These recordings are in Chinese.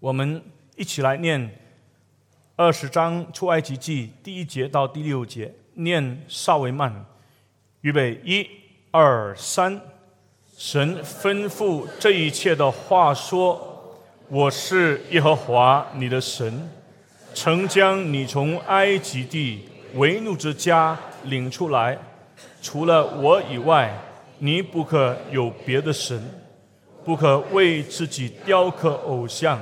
我们一起来念二十章出埃及记第一节到第六节，念稍微慢。预备，一、二、三。神吩咐这一切的话说：“我是耶和华你的神，曾将你从埃及地为奴之家领出来。除了我以外，你不可有别的神，不可为自己雕刻偶像。”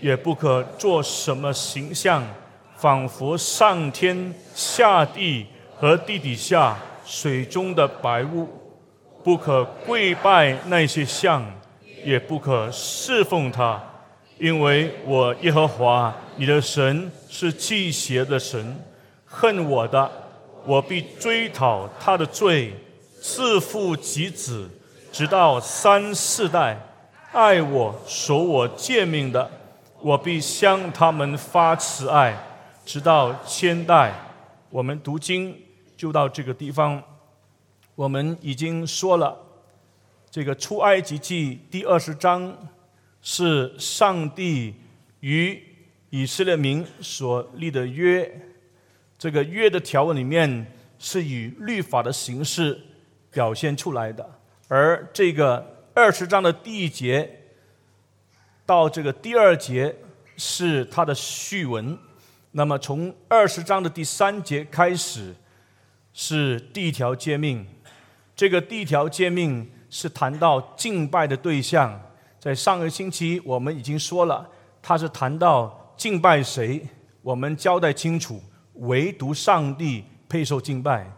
也不可做什么形象，仿佛上天下地和地底下水中的白雾，不可跪拜那些像，也不可侍奉他，因为我耶和华你的神是祭邪的神，恨我的，我必追讨他的罪，自父及子，直到三四代，爱我守我诫命的。我必向他们发慈爱，直到千代。我们读经就到这个地方。我们已经说了，这个出埃及记第二十章是上帝与以色列民所立的约。这个约的条文里面是以律法的形式表现出来的，而这个二十章的第一节。到这个第二节是他的序文，那么从二十章的第三节开始是第一条诫命。这个第一条诫命是谈到敬拜的对象，在上个星期我们已经说了，他是谈到敬拜谁，我们交代清楚，唯独上帝配受敬拜。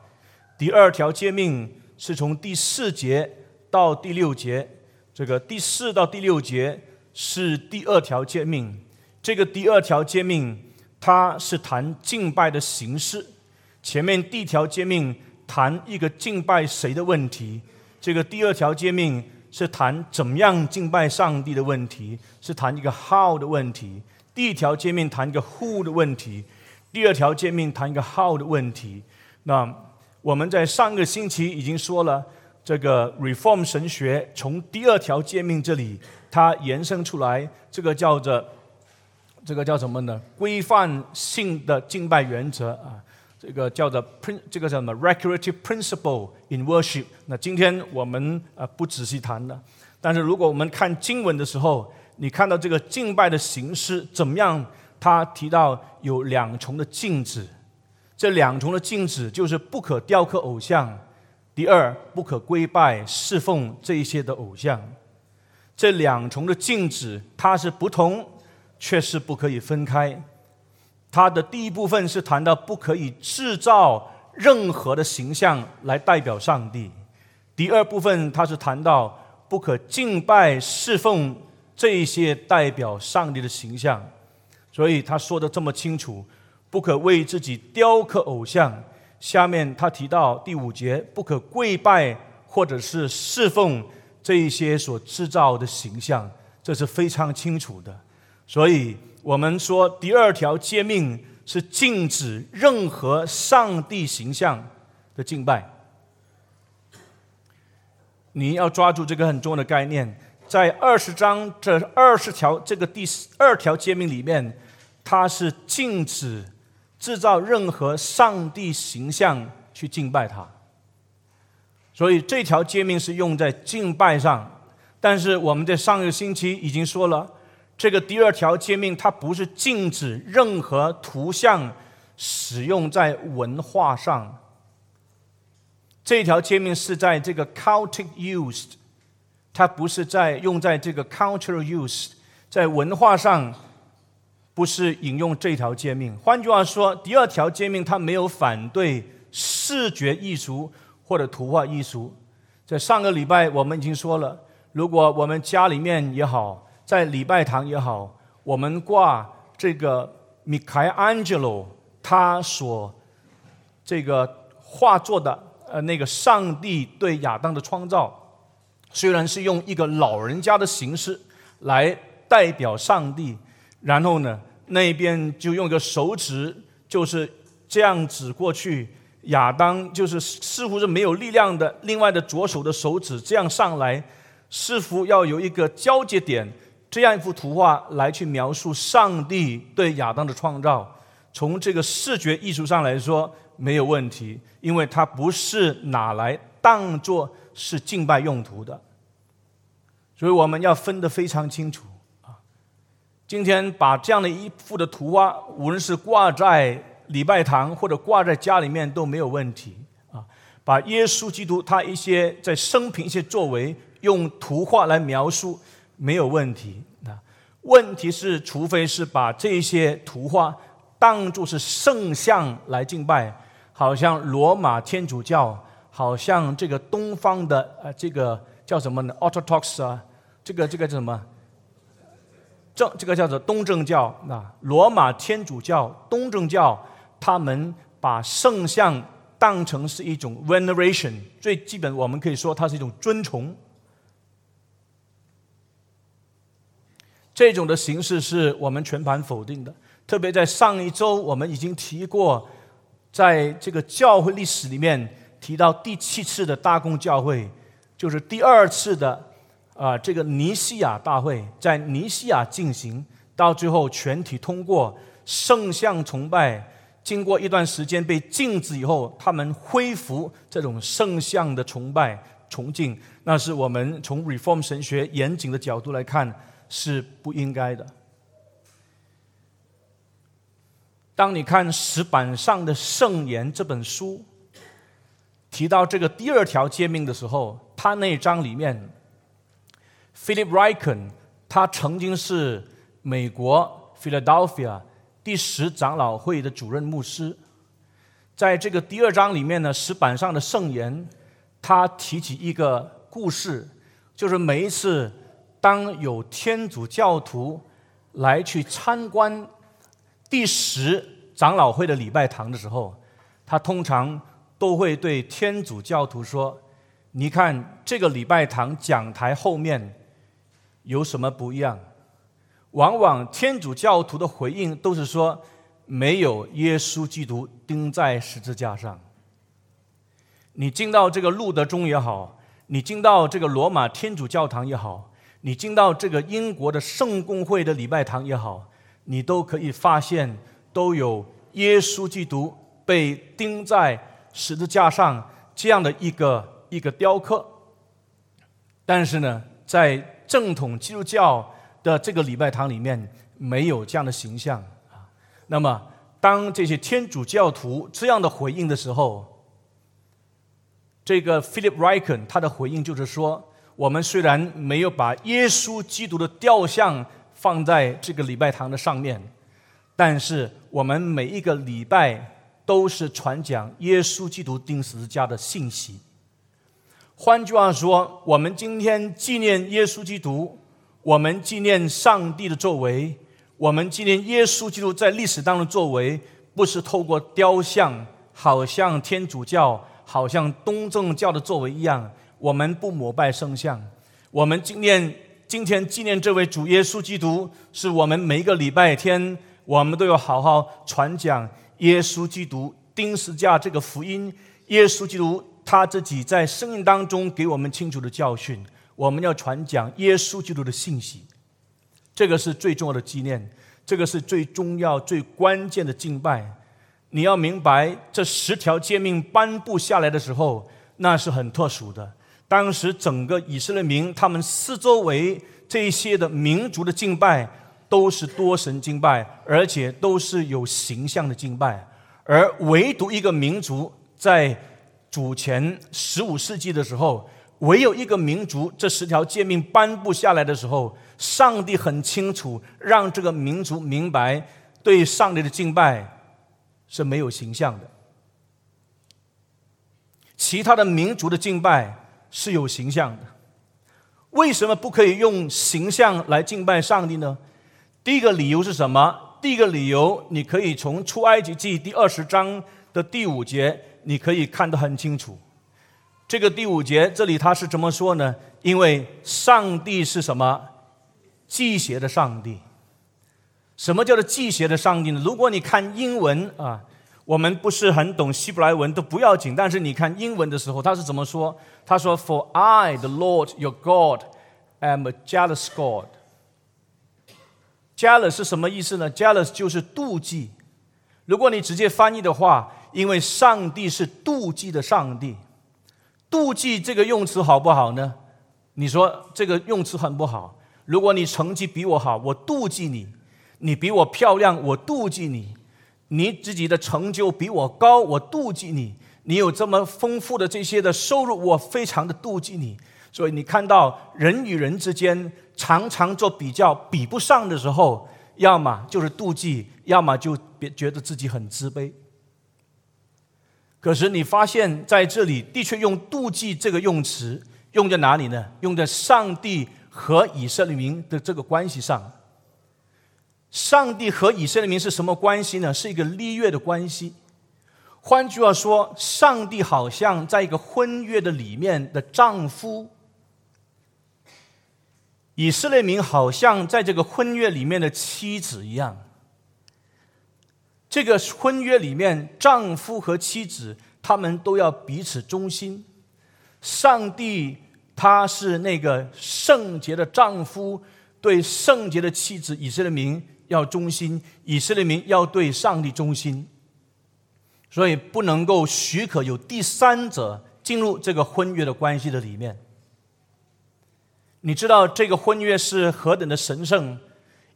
第二条诫命是从第四节到第六节，这个第四到第六节。是第二条诫命，这个第二条诫命，它是谈敬拜的形式。前面第一条诫命谈一个敬拜谁的问题，这个第二条诫命是谈怎么样敬拜上帝的问题，是谈一个 how 的问题。第一条诫命谈一个 who 的问题，第二条诫命谈一个 how 的问题。那我们在上个星期已经说了，这个 reform 神学从第二条诫命这里。它延伸出来，这个叫做这个叫什么呢？规范性的敬拜原则啊，这个叫做 prin，这个叫什么？recreative principle in worship。那今天我们啊不仔细谈了，但是如果我们看经文的时候，你看到这个敬拜的形式怎么样？他提到有两重的禁止，这两重的禁止就是不可雕刻偶像，第二不可归拜侍奉这一些的偶像。这两重的禁止，它是不同，却是不可以分开。它的第一部分是谈到不可以制造任何的形象来代表上帝；第二部分，它是谈到不可敬拜侍奉这些代表上帝的形象。所以他说的这么清楚，不可为自己雕刻偶像。下面他提到第五节，不可跪拜或者是侍奉。这一些所制造的形象，这是非常清楚的。所以，我们说第二条诫命是禁止任何上帝形象的敬拜。你要抓住这个很重要的概念，在二十章这二十条这个第二条诫命里面，它是禁止制造任何上帝形象去敬拜他。所以这条诫命是用在敬拜上，但是我们在上个星期已经说了，这个第二条诫命它不是禁止任何图像使用在文化上。这条诫命是在这个 cultic used，它不是在用在这个 cultural used，在文化上不是引用这条诫命。换句话说，第二条诫命它没有反对视觉艺术。或者图画艺术，在上个礼拜我们已经说了，如果我们家里面也好，在礼拜堂也好，我们挂这个米开安基罗他所这个画作的呃那个上帝对亚当的创造，虽然是用一个老人家的形式来代表上帝，然后呢那边就用一个手指就是这样指过去。亚当就是似乎是没有力量的，另外的左手的手指这样上来，似乎要有一个交接点，这样一幅图画来去描述上帝对亚当的创造，从这个视觉艺术上来说没有问题，因为它不是拿来当做是敬拜用途的。所以我们要分得非常清楚！今天把这样的一幅的图画，无论是挂在礼拜堂或者挂在家里面都没有问题啊！把耶稣基督他一些在生平一些作为用图画来描述。没有问题啊，问题是，除非是把这些图画当作是圣像来敬拜，好像罗马天主教，好像这个东方的呃，这个叫什么呢？Orthodox 啊，这个这个叫什么？正这个叫做东正教那，罗马天主教、东正教，他们把圣像当成是一种 veneration，最基本我们可以说它是一种尊崇。这种的形式是我们全盘否定的。特别在上一周，我们已经提过，在这个教会历史里面提到第七次的大公教会，就是第二次的啊这个尼西亚大会，在尼西亚进行，到最后全体通过圣像崇拜，经过一段时间被禁止以后，他们恢复这种圣像的崇拜崇敬，那是我们从 Reform 神学严谨的角度来看。是不应该的。当你看石板上的圣言这本书，提到这个第二条诫命的时候，他那章里面，Philip Ryken，他曾经是美国 Philadelphia 第十长老会的主任牧师，在这个第二章里面呢，石板上的圣言，他提起一个故事，就是每一次。当有天主教徒来去参观第十长老会的礼拜堂的时候，他通常都会对天主教徒说：“你看这个礼拜堂讲台后面有什么不一样？”往往天主教徒的回应都是说：“没有耶稣基督钉在十字架上。”你进到这个路德宗也好，你进到这个罗马天主教堂也好。你进到这个英国的圣公会的礼拜堂也好，你都可以发现都有耶稣基督被钉在十字架上这样的一个一个雕刻。但是呢，在正统基督教的这个礼拜堂里面没有这样的形象啊。那么，当这些天主教徒这样的回应的时候，这个 Philip Ryken 他的回应就是说。我们虽然没有把耶稣基督的雕像放在这个礼拜堂的上面，但是我们每一个礼拜都是传讲耶稣基督钉十字架的信息。换句话说，我们今天纪念耶稣基督，我们纪念上帝的作为，我们纪念耶稣基督在历史当中的作为，不是透过雕像，好像天主教、好像东正教的作为一样。我们不膜拜圣像，我们纪念今天纪念这位主耶稣基督，是我们每一个礼拜天，我们都要好好传讲耶稣基督钉十字架这个福音。耶稣基督他自己在生命当中给我们清楚的教训，我们要传讲耶稣基督的信息，这个是最重要的纪念，这个是最重要、最关键的敬拜。你要明白，这十条诫命颁布下来的时候，那是很特殊的。当时整个以色列民，他们四周围这些的民族的敬拜都是多神敬拜，而且都是有形象的敬拜。而唯独一个民族，在主前十五世纪的时候，唯有一个民族，这十条诫命颁布下来的时候，上帝很清楚让这个民族明白，对上帝的敬拜是没有形象的。其他的民族的敬拜。是有形象的，为什么不可以用形象来敬拜上帝呢？第一个理由是什么？第一个理由，你可以从出埃及记第二十章的第五节，你可以看得很清楚。这个第五节这里他是怎么说呢？因为上帝是什么？祭邪的上帝。什么叫做祭邪的上帝呢？如果你看英文啊。我们不是很懂希伯来文都不要紧，但是你看英文的时候，他是怎么说？他说：“For I, the Lord your God, am a jealous God。” jealous 是什么意思呢？jealous 就是妒忌。如果你直接翻译的话，因为上帝是妒忌的上帝，妒忌这个用词好不好呢？你说这个用词很不好。如果你成绩比我好，我妒忌你；你比我漂亮，我妒忌你；你自己的成就比我高，我妒忌你；你有这么丰富的这些的收入，我非常的妒忌你。所以你看到人与人之间常常做比较，比不上的时候，要么就是妒忌，要么就别觉得自己很自卑。可是你发现在这里的确用妒忌这个用词用在哪里呢？用在上帝。和以色列民的这个关系上，上帝和以色列民是什么关系呢？是一个立约的关系。换句话说，上帝好像在一个婚约的里面的丈夫，以色列民好像在这个婚约里面的妻子一样。这个婚约里面，丈夫和妻子他们都要彼此忠心。上帝。他是那个圣洁的丈夫，对圣洁的妻子以色列民要忠心，以色列民要对上帝忠心，所以不能够许可有第三者进入这个婚约的关系的里面。你知道这个婚约是何等的神圣？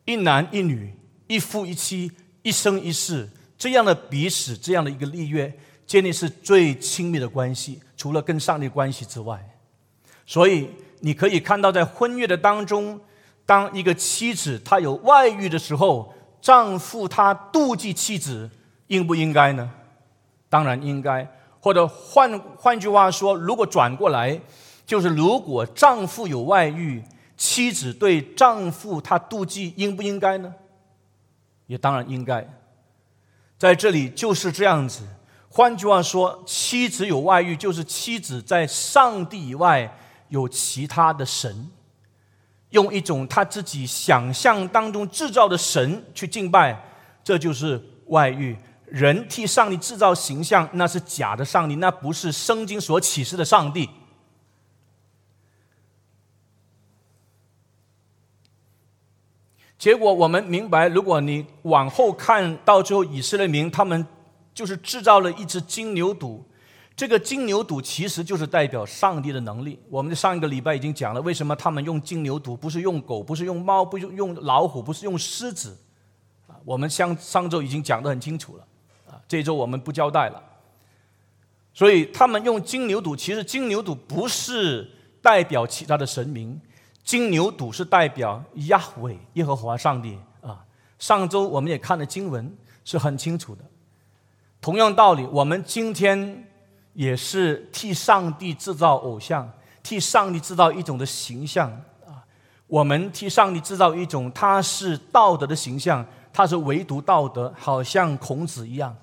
一男一女，一夫一妻，一生一世，这样的彼此，这样的一个立约，建立是最亲密的关系，除了跟上帝关系之外。所以你可以看到，在婚约的当中，当一个妻子她有外遇的时候，丈夫他妒忌妻子，应不应该呢？当然应该。或者换换句话说，如果转过来，就是如果丈夫有外遇，妻子对丈夫他妒忌，应不应该呢？也当然应该。在这里就是这样子。换句话说，妻子有外遇，就是妻子在上帝以外。有其他的神，用一种他自己想象当中制造的神去敬拜，这就是外遇。人替上帝制造形象，那是假的上帝，那不是圣经所启示的上帝。结果我们明白，如果你往后看到最后，以色列民他们就是制造了一只金牛犊。这个金牛犊其实就是代表上帝的能力。我们上一个礼拜已经讲了，为什么他们用金牛犊，不是用狗，不是用猫，不是用老虎，不是用狮子。啊，我们上上周已经讲得很清楚了。啊，这周我们不交代了。所以他们用金牛犊，其实金牛犊不是代表其他的神明，金牛犊是代表亚伟耶和华上帝。啊，上周我们也看了经文，是很清楚的。同样道理，我们今天。也是替上帝制造偶像，替上帝制造一种的形象啊！我们替上帝制造一种他是道德的形象，他是唯独道德，好像孔子一样，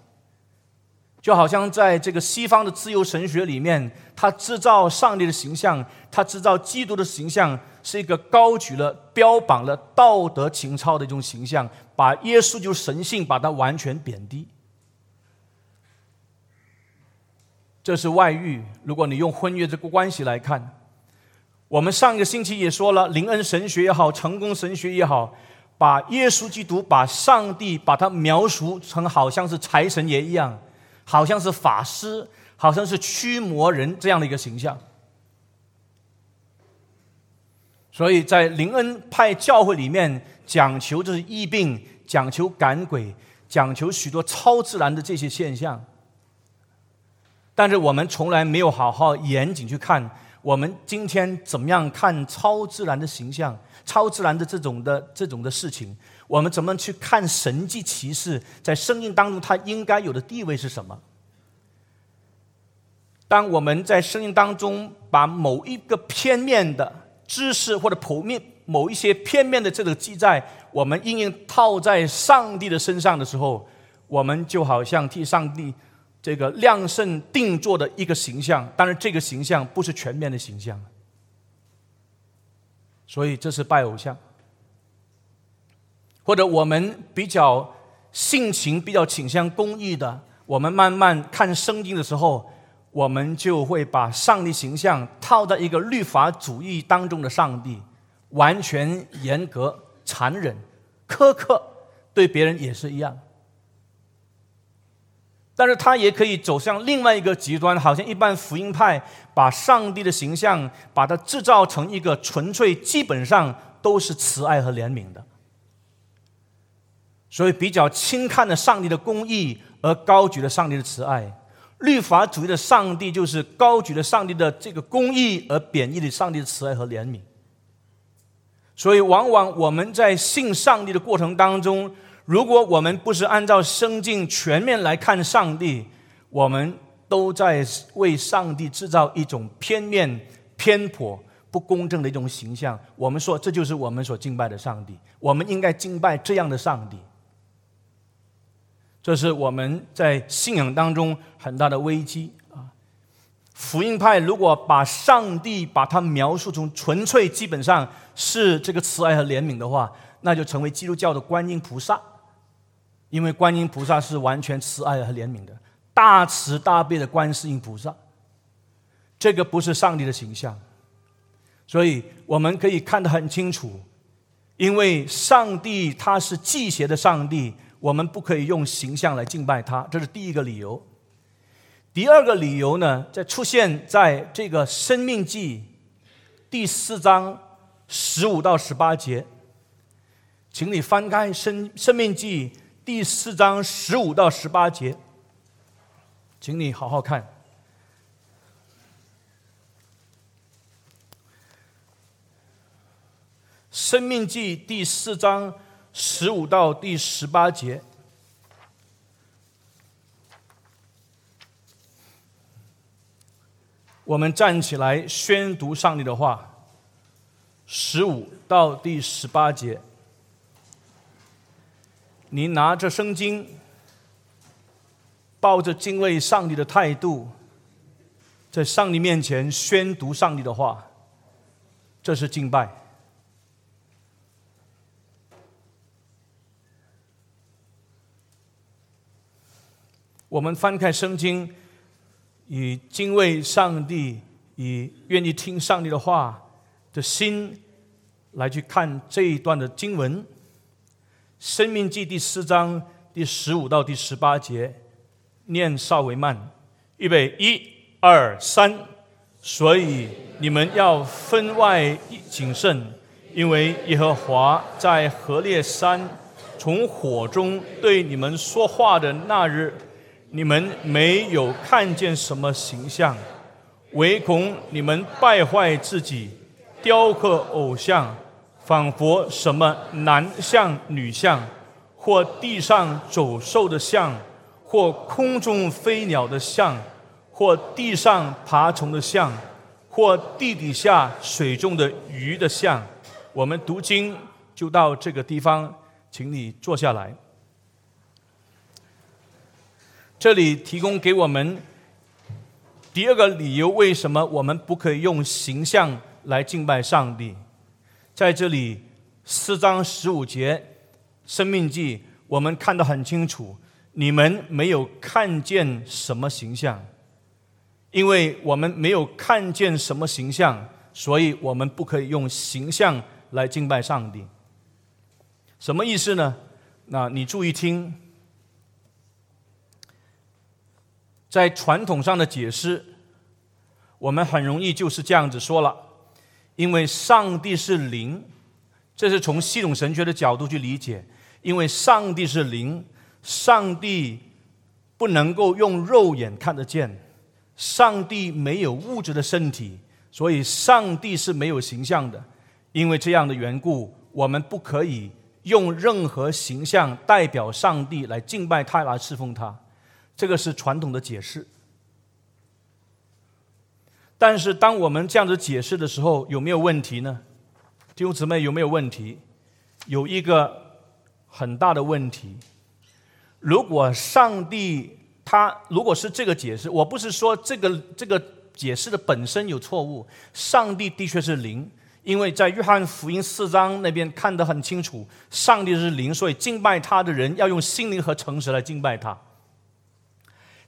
就好像在这个西方的自由神学里面，他制造上帝的形象，他制造基督的形象，是一个高举了、标榜了道德情操的一种形象，把耶稣就神性，把它完全贬低。这是外遇。如果你用婚约这个关系来看，我们上个星期也说了，灵恩神学也好，成功神学也好，把耶稣基督、把上帝，把他描述成好像是财神爷一样，好像是法师，好像是驱魔人这样的一个形象。所以在灵恩派教会里面，讲求就是疫病，讲求赶鬼，讲求许多超自然的这些现象。但是我们从来没有好好严谨去看，我们今天怎么样看超自然的形象、超自然的这种的这种的事情？我们怎么去看神迹奇事在生命当中它应该有的地位是什么？当我们在生命当中把某一个片面的知识或者普面某一些片面的这个记载，我们硬硬套在上帝的身上的时候，我们就好像替上帝。这个量身定做的一个形象，当然这个形象不是全面的形象，所以这是拜偶像，或者我们比较性情比较倾向公益的，我们慢慢看圣经的时候，我们就会把上帝形象套在一个律法主义当中的上帝，完全严格、残忍，苛刻，对别人也是一样。但是他也可以走向另外一个极端，好像一般福音派把上帝的形象，把它制造成一个纯粹，基本上都是慈爱和怜悯的，所以比较轻看了上帝的公义，而高举了上帝的慈爱。律法主义的上帝就是高举了上帝的这个公义，而贬义了上帝的慈爱和怜悯。所以，往往我们在信上帝的过程当中。如果我们不是按照圣经全面来看上帝，我们都在为上帝制造一种片面、偏颇、不公正的一种形象。我们说这就是我们所敬拜的上帝，我们应该敬拜这样的上帝。这是我们在信仰当中很大的危机啊！福音派如果把上帝把它描述成纯粹，基本上是这个慈爱和怜悯的话，那就成为基督教的观音菩萨。因为观音菩萨是完全慈爱和怜悯的，大慈大悲的观世音菩萨，这个不是上帝的形象，所以我们可以看得很清楚，因为上帝他是祭邪的上帝，我们不可以用形象来敬拜他，这是第一个理由。第二个理由呢，在出现在这个《生命记》第四章十五到十八节，请你翻开《生生命记》。第四章十五到十八节，请你好好看《生命记》第四章十五到第十八节。我们站起来宣读上帝的话，十五到第十八节。你拿着圣经，抱着敬畏上帝的态度，在上帝面前宣读上帝的话，这是敬拜。我们翻开圣经，以敬畏上帝、以愿意听上帝的话的心来去看这一段的经文。生命记第四章第十五到第十八节，念稍微慢，预备一二三。所以你们要分外谨慎，因为耶和华在何烈山从火中对你们说话的那日，你们没有看见什么形象，唯恐你们败坏自己，雕刻偶像。仿佛什么男像、女像，或地上走兽的像，或空中飞鸟的像，或地上爬虫的像，或地底下水中的鱼的像。我们读经就到这个地方，请你坐下来。这里提供给我们第二个理由：为什么我们不可以用形象来敬拜上帝？在这里，四章十五节《生命记》，我们看得很清楚。你们没有看见什么形象，因为我们没有看见什么形象，所以我们不可以用形象来敬拜上帝。什么意思呢？那你注意听，在传统上的解释，我们很容易就是这样子说了。因为上帝是灵，这是从系统神学的角度去理解。因为上帝是灵，上帝不能够用肉眼看得见，上帝没有物质的身体，所以上帝是没有形象的。因为这样的缘故，我们不可以用任何形象代表上帝来敬拜他、来侍奉他。这个是传统的解释。但是，当我们这样子解释的时候，有没有问题呢？弟兄姊妹，有没有问题？有一个很大的问题。如果上帝他如果是这个解释，我不是说这个这个解释的本身有错误。上帝的确是灵，因为在约翰福音四章那边看得很清楚，上帝是灵，所以敬拜他的人要用心灵和诚实来敬拜他。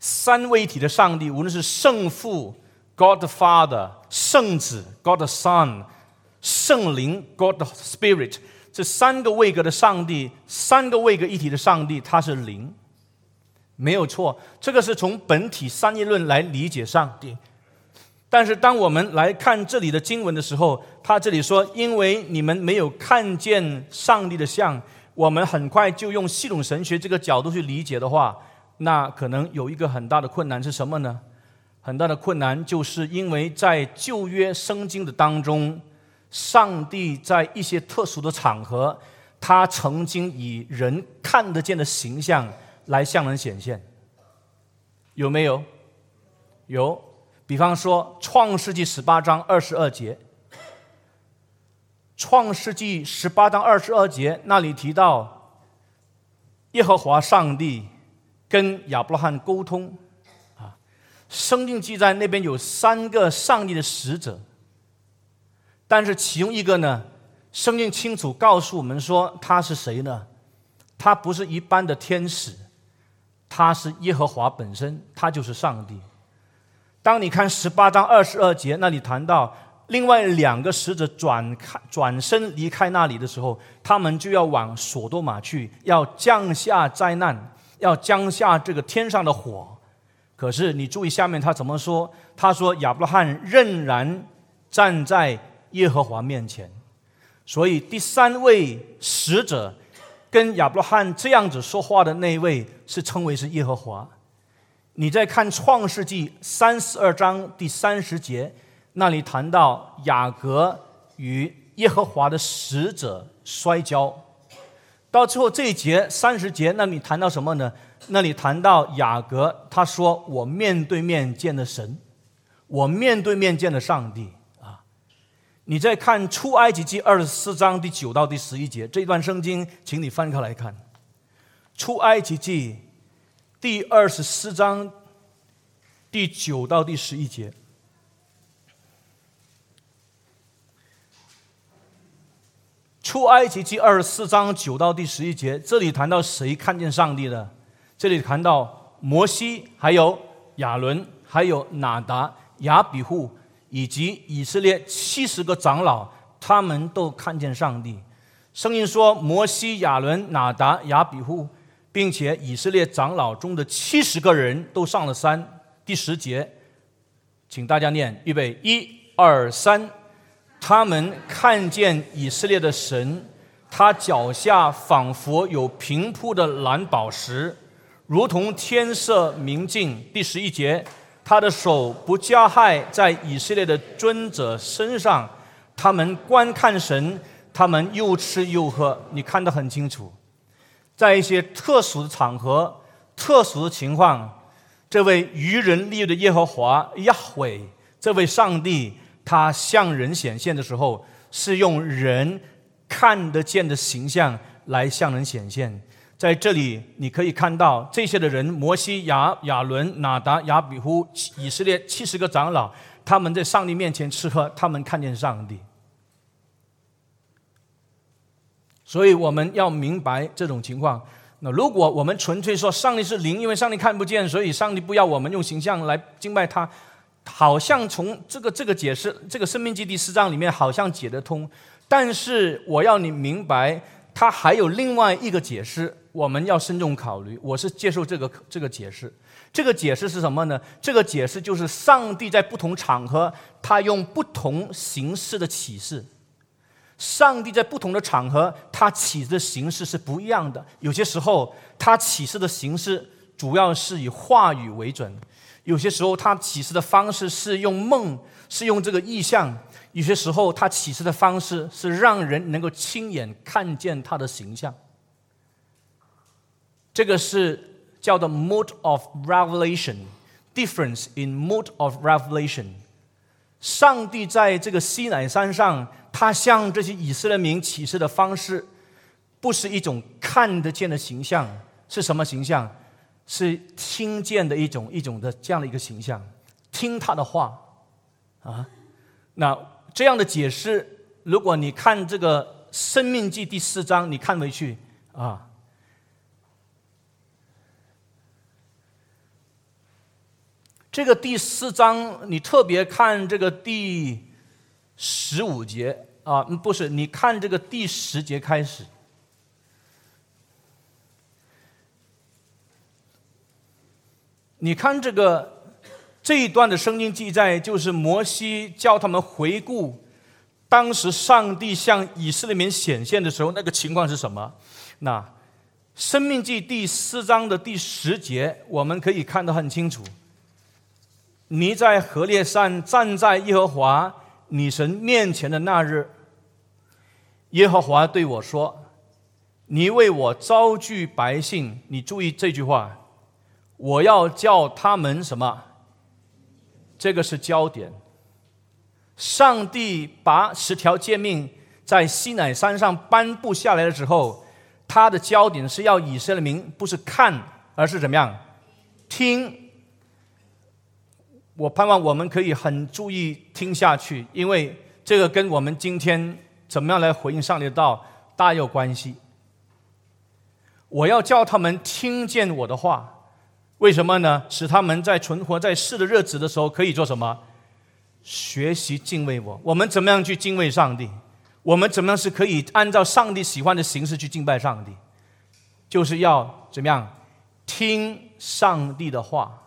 三位一体的上帝，无论是圣父。God the Father，圣子，God the Son，圣灵，God the Spirit，这三个位格的上帝，三个位格一体的上帝，他是灵，没有错。这个是从本体三一论来理解上帝。但是当我们来看这里的经文的时候，他这里说：“因为你们没有看见上帝的像。”我们很快就用系统神学这个角度去理解的话，那可能有一个很大的困难是什么呢？很大的困难就是因为在旧约圣经的当中，上帝在一些特殊的场合，他曾经以人看得见的形象来向人显现，有没有？有。比方说《创世纪》十八章二十二节，《创世纪》十八章二十二节那里提到，耶和华上帝跟亚伯拉罕沟通，啊，圣经记载那边有三个上帝的使者，但是其中一个呢，圣经清楚告诉我们说他是谁呢？他不是一般的天使，他是耶和华本身，他就是上帝。当你看十八章二十二节那里谈到另外两个使者转开转身离开那里的时候，他们就要往索多玛去，要降下灾难，要降下这个天上的火。可是你注意下面他怎么说？他说亚伯拉罕仍然站在耶和华面前，所以第三位使者跟亚伯拉罕这样子说话的那位是称为是耶和华。你在看创世纪三十二章第三十节，那里谈到雅各与耶和华的使者摔跤，到最后这一节三十节，那里谈到什么呢？那里谈到雅各他说：“我面对面见的神，我面对面见的上帝。”啊，你再看出埃及记二十四章第九到第十一节这段圣经，请你翻开来看，出埃及记。第二十四章第九到第十一节，出埃及记二十四章九到第十一节，这里谈到谁看见上帝的？这里谈到摩西，还有亚伦，还有拿达、亚比户，以及以色列七十个长老，他们都看见上帝。声音说：摩西、亚伦、拿达、亚比户。并且以色列长老中的七十个人都上了山。第十节，请大家念，预备，一、二、三。他们看见以色列的神，他脚下仿佛有平铺的蓝宝石，如同天色明镜。第十一节，他的手不加害在以色列的尊者身上。他们观看神，他们又吃又喝。你看得很清楚。在一些特殊的场合、特殊的情况，这位愚人利的耶和华亚伟，这位上帝，他向人显现的时候，是用人看得见的形象来向人显现。在这里，你可以看到这些的人：摩西、亚亚伦、拿达、亚比呼、以色列七十个长老，他们在上帝面前吃喝，他们看见上帝。所以我们要明白这种情况。那如果我们纯粹说上帝是灵，因为上帝看不见，所以上帝不要我们用形象来敬拜他，好像从这个这个解释，这个生命记第四章里面好像解得通。但是我要你明白，它还有另外一个解释，我们要慎重考虑。我是接受这个这个解释。这个解释是什么呢？这个解释就是上帝在不同场合，他用不同形式的启示。上帝在不同的场合，他启示的形式是不一样的。有些时候，他启示的形式主要是以话语为准；有些时候，他启示的方式是用梦，是用这个意象；有些时候，他启示的方式是让人能够亲眼看见他的形象。这个是叫做 mode of revelation，difference in mode of revelation。上帝在这个西乃山上。他向这些以色列民启示的方式，不是一种看得见的形象，是什么形象？是听见的一种一种的这样的一个形象，听他的话啊。那这样的解释，如果你看这个《生命记》第四章，你看回去啊，这个第四章，你特别看这个第。十五节啊，不是，你看这个第十节开始，你看这个这一段的圣经记载，就是摩西叫他们回顾当时上帝向以色列民显现的时候，那个情况是什么？那《生命记》第四章的第十节，我们可以看得很清楚。你在河烈山站在耶和华女神面前的那日，耶和华对我说：“你为我招聚百姓，你注意这句话。”我要叫他们什么？这个是焦点。上帝把十条诫命在西乃山上颁布下来的时候，他的焦点是要以色列民不是看，而是怎么样听。我盼望我们可以很注意听下去，因为这个跟我们今天怎么样来回应上帝的道大有关系。我要叫他们听见我的话。为什么呢？使他们在存活在世的日子的时候，可以做什么？学习敬畏我。我们怎么样去敬畏上帝？我们怎么样是可以按照上帝喜欢的形式去敬拜上帝？就是要怎么样听上帝的话。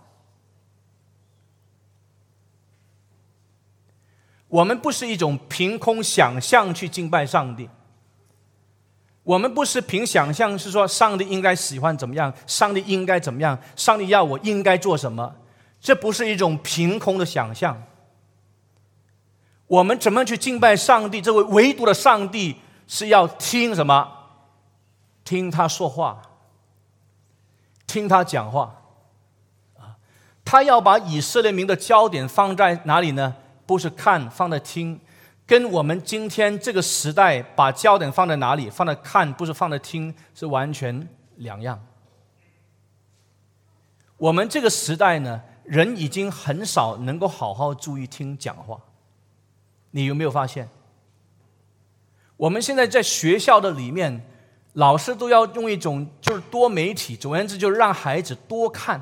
我们不是一种凭空想象去敬拜上帝。我们不是凭想象，是说上帝应该喜欢怎么样，上帝应该怎么样，上帝要我应该做什么，这不是一种凭空的想象。我们怎么去敬拜上帝？这位唯独的上帝是要听什么？听他说话，听他讲话，啊，他要把以色列民的焦点放在哪里呢？不是看，放在听。跟我们今天这个时代把焦点放在哪里，放在看，不是放在听，是完全两样。我们这个时代呢，人已经很少能够好好注意听讲话。你有没有发现？我们现在在学校的里面，老师都要用一种就是多媒体，总而言之就是让孩子多看。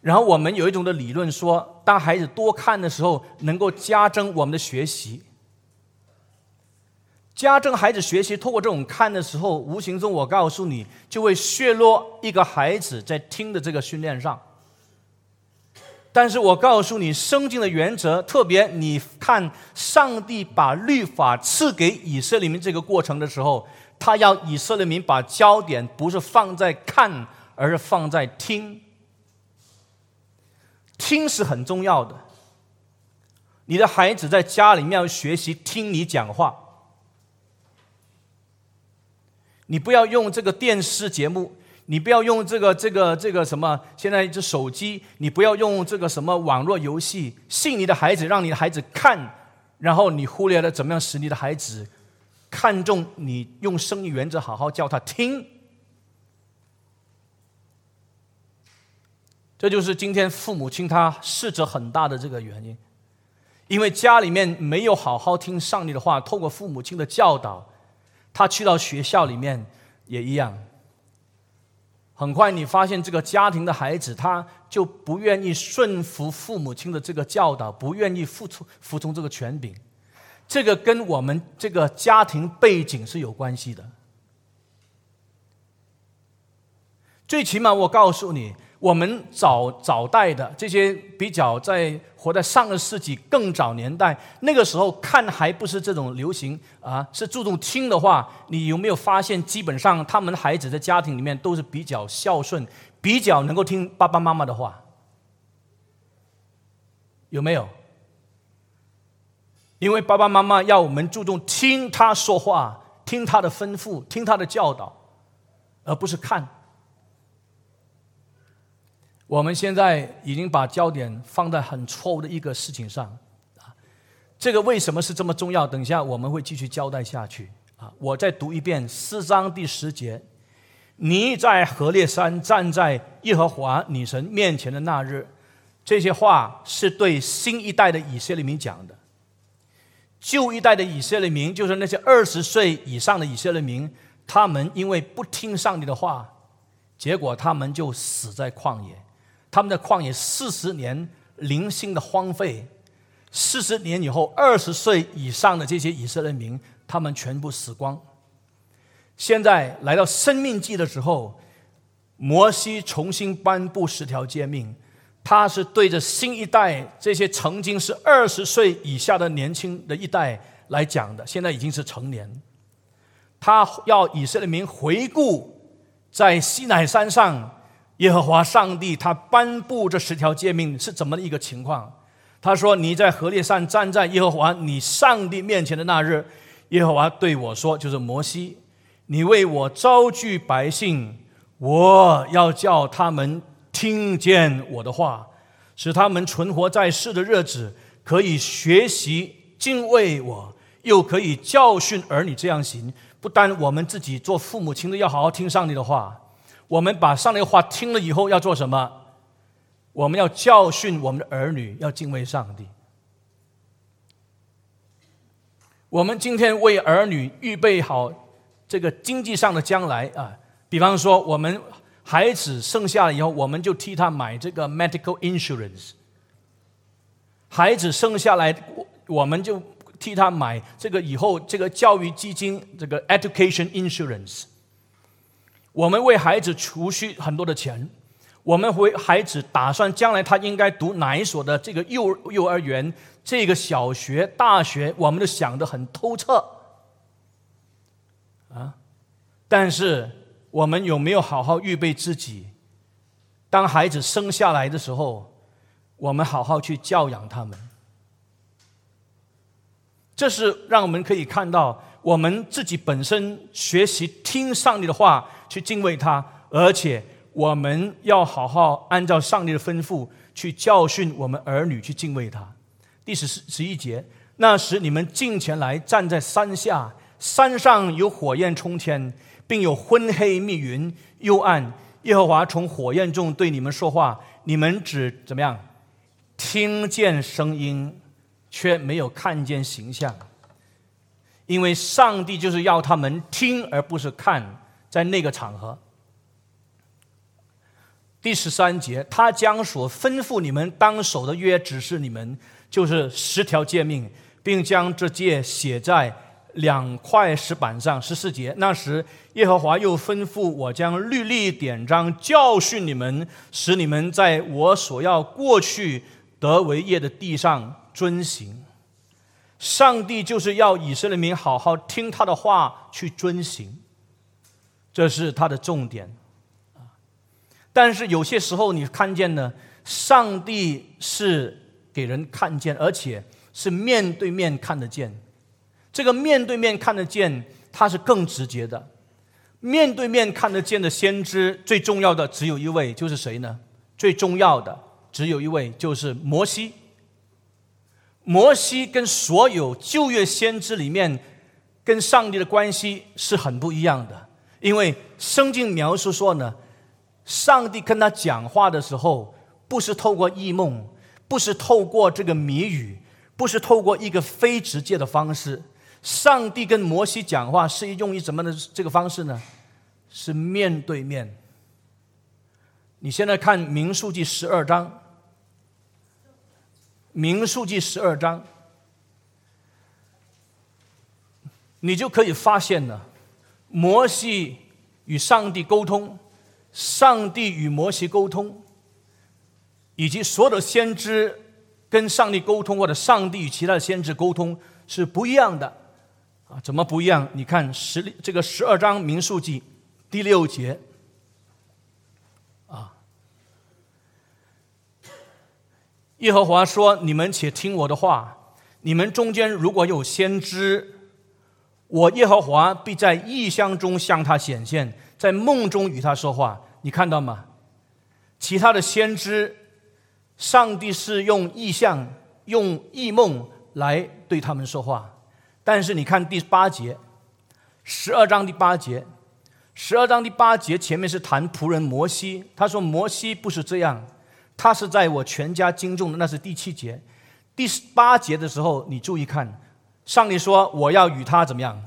然后我们有一种的理论说，当孩子多看的时候，能够加增我们的学习。加增孩子学习，透过这种看的时候，无形中我告诉你，就会削弱一个孩子在听的这个训练上。但是我告诉你，圣经的原则，特别你看上帝把律法赐给以色列民这个过程的时候，他要以色列民把焦点不是放在看，而是放在听。听是很重要的。你的孩子在家里面要学习听你讲话。你不要用这个电视节目，你不要用这个这个这个什么，现在这手机，你不要用这个什么网络游戏，信你的孩子，让你的孩子看，然后你忽略了怎么样使你的孩子看重你用生意原则好好教他听。这就是今天父母亲他失责很大的这个原因，因为家里面没有好好听上帝的话，透过父母亲的教导，他去到学校里面也一样。很快你发现这个家庭的孩子他就不愿意顺服父母亲的这个教导，不愿意服从服从这个权柄，这个跟我们这个家庭背景是有关系的。最起码我告诉你。我们早早代的这些比较在活在上个世纪更早年代，那个时候看还不是这种流行啊，是注重听的话，你有没有发现，基本上他们孩子的家庭里面都是比较孝顺，比较能够听爸爸妈妈的话，有没有？因为爸爸妈妈要我们注重听他说话，听他的吩咐，听他的教导，而不是看。我们现在已经把焦点放在很错误的一个事情上，啊，这个为什么是这么重要？等一下我们会继续交代下去。啊，我再读一遍四章第十节：你在何烈山站在耶和华女神面前的那日，这些话是对新一代的以色列民讲的。旧一代的以色列民，就是那些二十岁以上的以色列民，他们因为不听上帝的话，结果他们就死在旷野。他们的旷野四十年零星的荒废，四十年以后，二十岁以上的这些以色列民，他们全部死光。现在来到生命记的时候，摩西重新颁布十条诫命，他是对着新一代这些曾经是二十岁以下的年轻的一代来讲的，现在已经是成年。他要以色列民回顾在西乃山上，耶和华上帝他颁布这十条诫命是怎么的一个情况。他说：“你在河烈山站在耶和华你上帝面前的那日，耶和华对我说，就是摩西，你为我招聚百姓，我要叫他们听见我的话，使他们存活在世的日子，可以学习敬畏我，又可以教训儿女这样行。不单我们自己做父母亲的要好好听上帝的话，我们把上帝的话听了以后要做什么？”我们要教训我们的儿女，要敬畏上帝。我们今天为儿女预备好这个经济上的将来啊，比方说，我们孩子生下来以后，我们就替他买这个 medical insurance。孩子生下来，我们就替他买这个以后这个教育基金，这个 education insurance。我们为孩子储蓄很多的钱。我们为孩子打算将来他应该读哪一所的这个幼幼儿园、这个小学、大学，我们都想得很透彻啊。但是我们有没有好好预备自己？当孩子生下来的时候，我们好好去教养他们。这是让我们可以看到，我们自己本身学习听上帝的话，去敬畏他，而且。我们要好好按照上帝的吩咐去教训我们儿女，去敬畏他。第十十一节，那时你们进前来，站在山下，山上有火焰冲天，并有昏黑密云，幽暗。耶和华从火焰中对你们说话，你们只怎么样？听见声音，却没有看见形象，因为上帝就是要他们听，而不是看，在那个场合。第十三节，他将所吩咐你们当守的约指示你们，就是十条诫命，并将这诫写在两块石板上。十四节，那时耶和华又吩咐我将律例典章教训你们，使你们在我所要过去得为业的地上遵行。上帝就是要以色列民好好听他的话去遵行，这是他的重点。但是有些时候，你看见呢，上帝是给人看见，而且是面对面看得见。这个面对面看得见，它是更直接的。面对面看得见的先知，最重要的只有一位，就是谁呢？最重要的只有一位，就是摩西。摩西跟所有旧约先知里面，跟上帝的关系是很不一样的，因为圣经描述说呢。上帝跟他讲话的时候，不是透过异梦，不是透过这个谜语，不是透过一个非直接的方式。上帝跟摩西讲话是用一什么的这个方式呢？是面对面。你现在看民数记十二章，民数记十二章，你就可以发现了，摩西与上帝沟通。上帝与摩西沟通，以及所有的先知跟上帝沟通，或者上帝与其他的先知沟通是不一样的啊？怎么不一样？你看十这个十二章民数记第六节啊，耶和华说：“你们且听我的话，你们中间如果有先知，我耶和华必在异象中向他显现。”在梦中与他说话，你看到吗？其他的先知，上帝是用意象、用异梦来对他们说话。但是你看第八节，十二章第八节，十二章第八节前面是谈仆人摩西，他说摩西不是这样，他是在我全家敬重的，那是第七节。第八节的时候，你注意看，上帝说我要与他怎么样，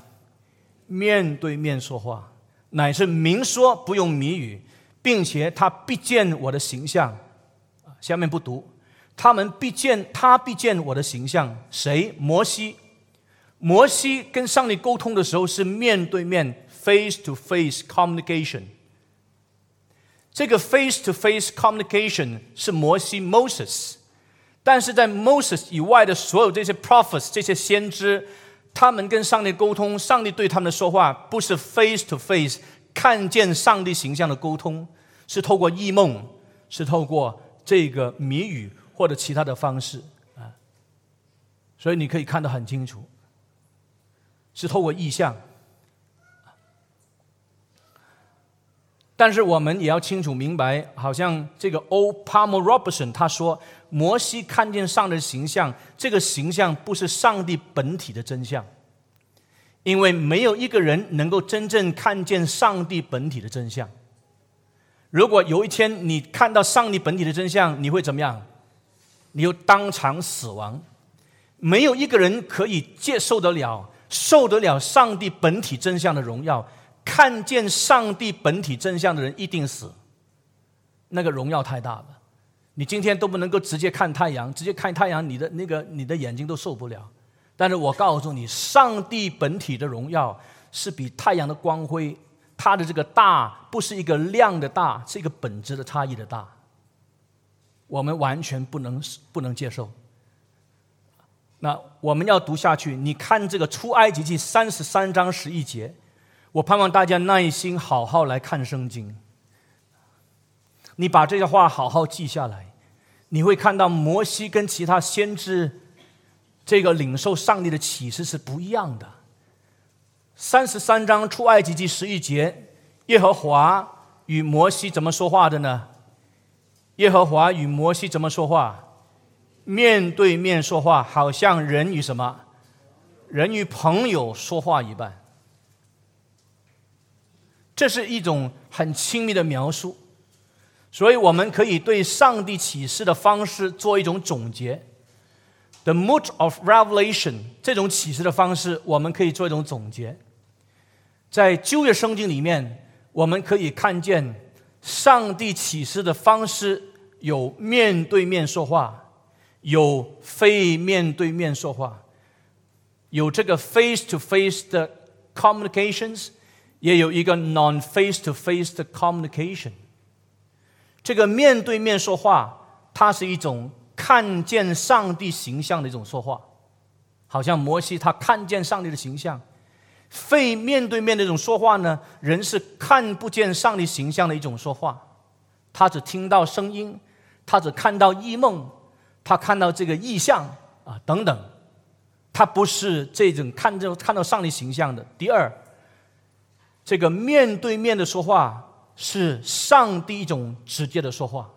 面对面说话。乃是明说，不用谜语，并且他必见我的形象。下面不读，他们必见他必见我的形象。谁？摩西。摩西跟上帝沟通的时候是面对面 （face to face communication）。这个 face to face communication 是摩西 （Moses），但是在 Moses 以外的所有这些 prophets 这些先知，他们跟上帝沟通，上帝对他们的说话不是 face to face 看见上帝形象的沟通，是透过异梦，是透过这个谜语或者其他的方式啊。所以你可以看得很清楚。是透过意象，但是我们也要清楚明白，好像这个 O. Palmer Robertson 他说，摩西看见上帝的形象，这个形象不是上帝本体的真相，因为没有一个人能够真正看见上帝本体的真相。如果有一天你看到上帝本体的真相，你会怎么样？你又当场死亡。没有一个人可以接受得了。受得了上帝本体真相的荣耀，看见上帝本体真相的人一定死。那个荣耀太大了，你今天都不能够直接看太阳，直接看太阳，你的那个你的眼睛都受不了。但是我告诉你，上帝本体的荣耀是比太阳的光辉，它的这个大不是一个量的大，是一个本质的差异的大。我们完全不能不能接受。那我们要读下去。你看这个出埃及记三十三章十一节，我盼望大家耐心好好来看圣经。你把这些话好好记下来，你会看到摩西跟其他先知这个领受上帝的启示是不一样的。三十三章出埃及记十一节，耶和华与摩西怎么说话的呢？耶和华与摩西怎么说话？面对面说话，好像人与什么？人与朋友说话一般。这是一种很亲密的描述，所以我们可以对上帝启示的方式做一种总结。The mood of revelation 这种启示的方式，我们可以做一种总结。在旧约圣经里面，我们可以看见上帝启示的方式有面对面说话。有非面对面说话，有这个 face to face 的 communications，也有一个 non face to face 的 communication。这个面对面说话，它是一种看见上帝形象的一种说话，好像摩西他看见上帝的形象。非面对面的一种说话呢，人是看不见上帝形象的一种说话，他只听到声音，他只看到异梦。他看到这个意象啊，等等，他不是这种看着看到上帝形象的。第二，这个面对面的说话是上帝一种直接的说话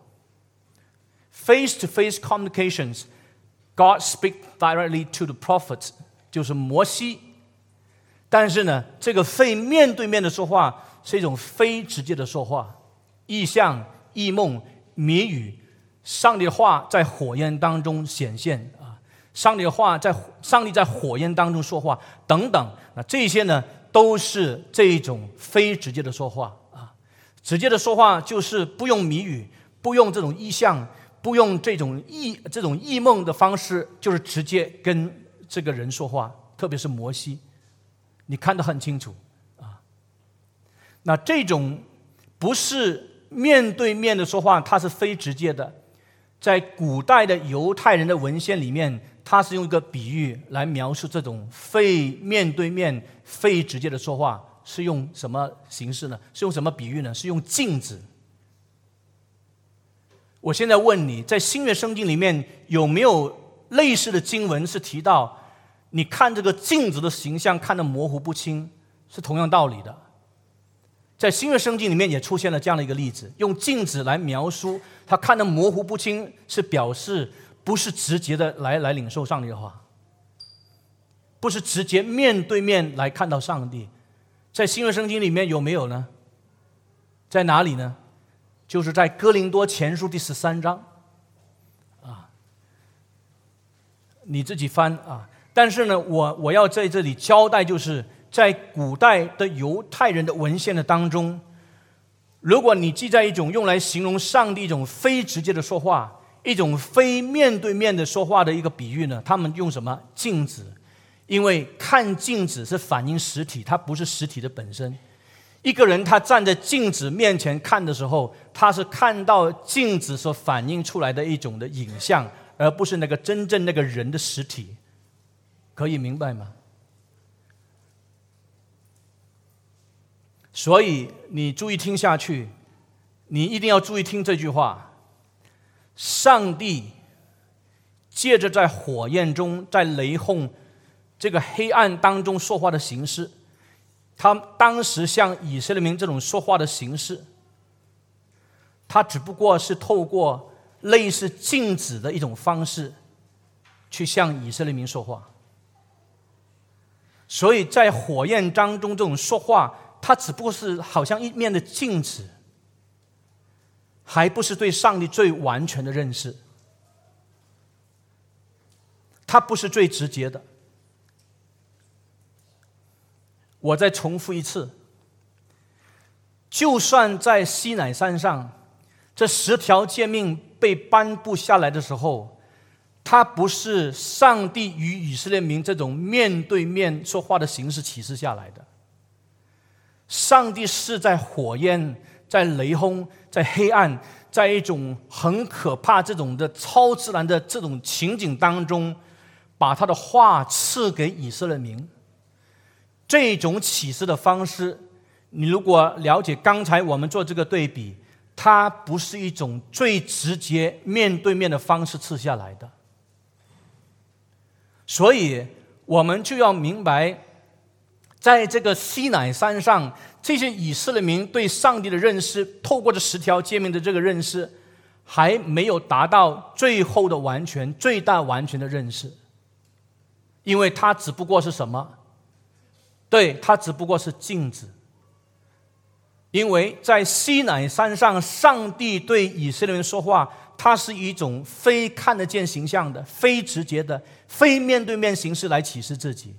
，face-to-face communications，God speak directly to the prophets，就是摩西。但是呢，这个非面对面的说话是一种非直接的说话，意象、异梦、谜语。上帝的话在火焰当中显现啊！上帝的话在上帝在火焰当中说话等等，那这些呢都是这一种非直接的说话啊！直接的说话就是不用谜语，不用这种意象，不用这种异这种异梦的方式，就是直接跟这个人说话。特别是摩西，你看得很清楚啊！那这种不是面对面的说话，它是非直接的。在古代的犹太人的文献里面，他是用一个比喻来描述这种非面对面、非直接的说话，是用什么形式呢？是用什么比喻呢？是用镜子。我现在问你，在新月圣经里面有没有类似的经文是提到，你看这个镜子的形象看得模糊不清，是同样道理的。在新月圣经里面也出现了这样的一个例子，用镜子来描述他看得模糊不清，是表示不是直接的来来领受上帝的话，不是直接面对面来看到上帝。在新约圣经里面有没有呢？在哪里呢？就是在哥林多前书第十三章，啊，你自己翻啊。但是呢，我我要在这里交代就是。在古代的犹太人的文献的当中，如果你记在一种用来形容上帝一种非直接的说话一种非面对面的说话的一个比喻呢？他们用什么镜子？因为看镜子是反映实体，它不是实体的本身。一个人他站在镜子面前看的时候，他是看到镜子所反映出来的一种的影像，而不是那个真正那个人的实体。可以明白吗？所以你注意听下去，你一定要注意听这句话：上帝借着在火焰中、在雷轰这个黑暗当中说话的形式，他当时向以色列民这种说话的形式，他只不过是透过类似镜子的一种方式，去向以色列民说话。所以在火焰当中，这种说话。它只不过是好像一面的镜子，还不是对上帝最完全的认识。它不是最直接的。我再重复一次：，就算在西乃山上，这十条诫命被颁布下来的时候，它不是上帝与以色列民这种面对面说话的形式启示下来的。上帝是在火焰、在雷轰、在黑暗、在一种很可怕这种的超自然的这种情景当中，把他的话赐给以色列民。这种启示的方式，你如果了解刚才我们做这个对比，它不是一种最直接面对面的方式赐下来的。所以，我们就要明白。在这个西乃山上，这些以色列民对上帝的认识，透过这十条诫命的这个认识，还没有达到最后的完全、最大完全的认识，因为它只不过是什么？对，它只不过是镜子。因为在西乃山上，上帝对以色列人说话，它是一种非看得见形象的、非直接的、非面对面形式来启示自己。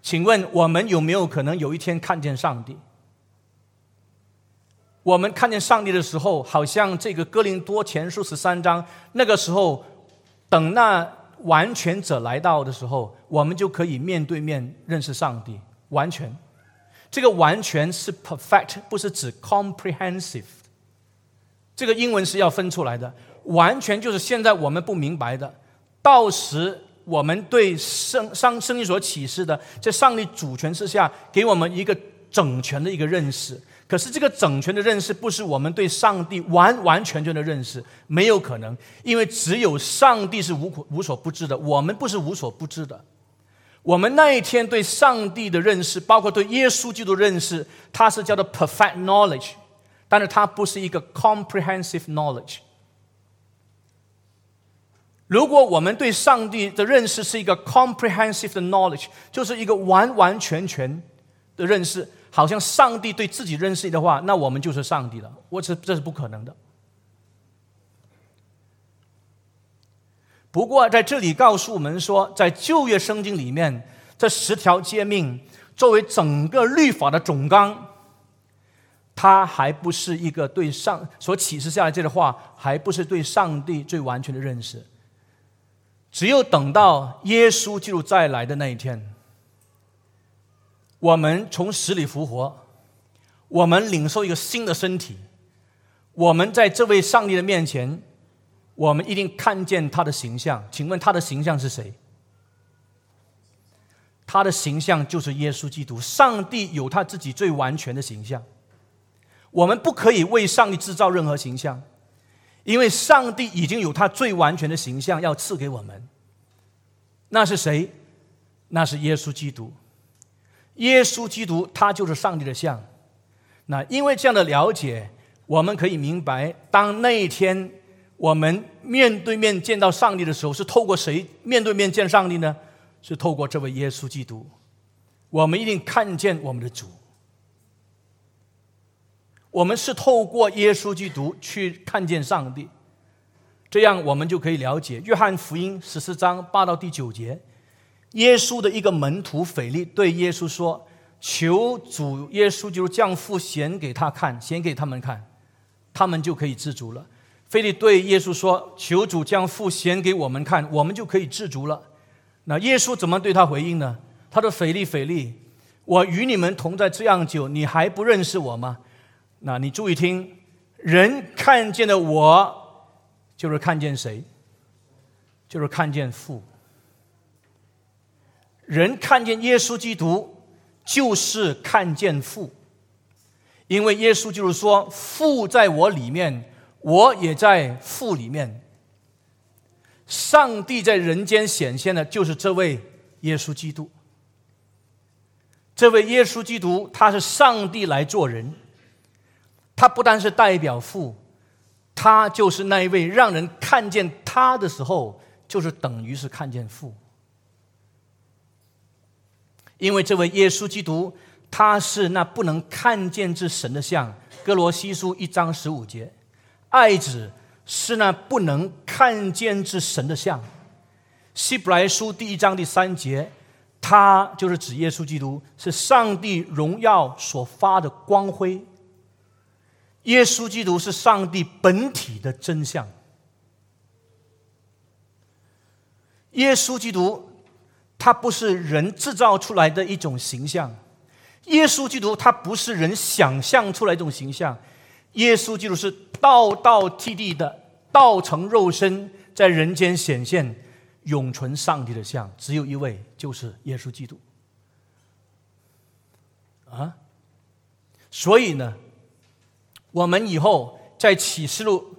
请问我们有没有可能有一天看见上帝？我们看见上帝的时候，好像这个哥林多前书十三章那个时候，等那完全者来到的时候，我们就可以面对面认识上帝。完全，这个完全是 perfect，不是指 comprehensive。这个英文是要分出来的。完全就是现在我们不明白的，到时。我们对圣上圣经所启示的，在上帝主权之下，给我们一个整全的一个认识。可是这个整全的认识，不是我们对上帝完完全全的认识，没有可能，因为只有上帝是无无所不知的，我们不是无所不知的。我们那一天对上帝的认识，包括对耶稣基督认识，它是叫做 perfect knowledge，但是它不是一个 comprehensive knowledge。如果我们对上帝的认识是一个 comprehensive 的 knowledge，就是一个完完全全的认识，好像上帝对自己认识的话，那我们就是上帝了。我这这是不可能的。不过在这里告诉我们说，在旧约圣经里面，这十条诫命作为整个律法的总纲，它还不是一个对上所启示下来这个话，还不是对上帝最完全的认识。只有等到耶稣基督再来的那一天，我们从死里复活，我们领受一个新的身体，我们在这位上帝的面前，我们一定看见他的形象。请问他的形象是谁？他的形象就是耶稣基督。上帝有他自己最完全的形象，我们不可以为上帝制造任何形象。因为上帝已经有他最完全的形象要赐给我们，那是谁？那是耶稣基督。耶稣基督他就是上帝的像。那因为这样的了解，我们可以明白，当那一天我们面对面见到上帝的时候，是透过谁面对面见上帝呢？是透过这位耶稣基督。我们一定看见我们的主。我们是透过耶稣基督去看见上帝，这样我们就可以了解约翰福音十四章八到第九节，耶稣的一个门徒腓力对耶稣说：“求主耶稣就是降父显给他看，显给他们看，他们就可以知足了。”菲利对耶稣说：“求主将父显给我们看，我们就可以知足了。”那耶稣怎么对他回应呢？他说：“腓力，腓力，我与你们同在这样久，你还不认识我吗？那你注意听，人看见的我，就是看见谁？就是看见父。人看见耶稣基督，就是看见父，因为耶稣就是说，父在我里面，我也在父里面。上帝在人间显现的，就是这位耶稣基督。这位耶稣基督，他是上帝来做人，他不单是代表父，他就是那一位让人看见他的时候，就是等于是看见父。因为这位耶稣基督，他是那不能看见之神的像，哥罗西书一章十五节，爱子是那不能看见之神的像，希伯来书第一章第三节。他就是指耶稣基督，是上帝荣耀所发的光辉。耶稣基督是上帝本体的真相。耶稣基督，他不是人制造出来的一种形象。耶稣基督，他不是人想象出来一种形象。耶稣基督是道道替地的，道成肉身，在人间显现。永存上帝的像只有一位，就是耶稣基督。啊，所以呢，我们以后在启示录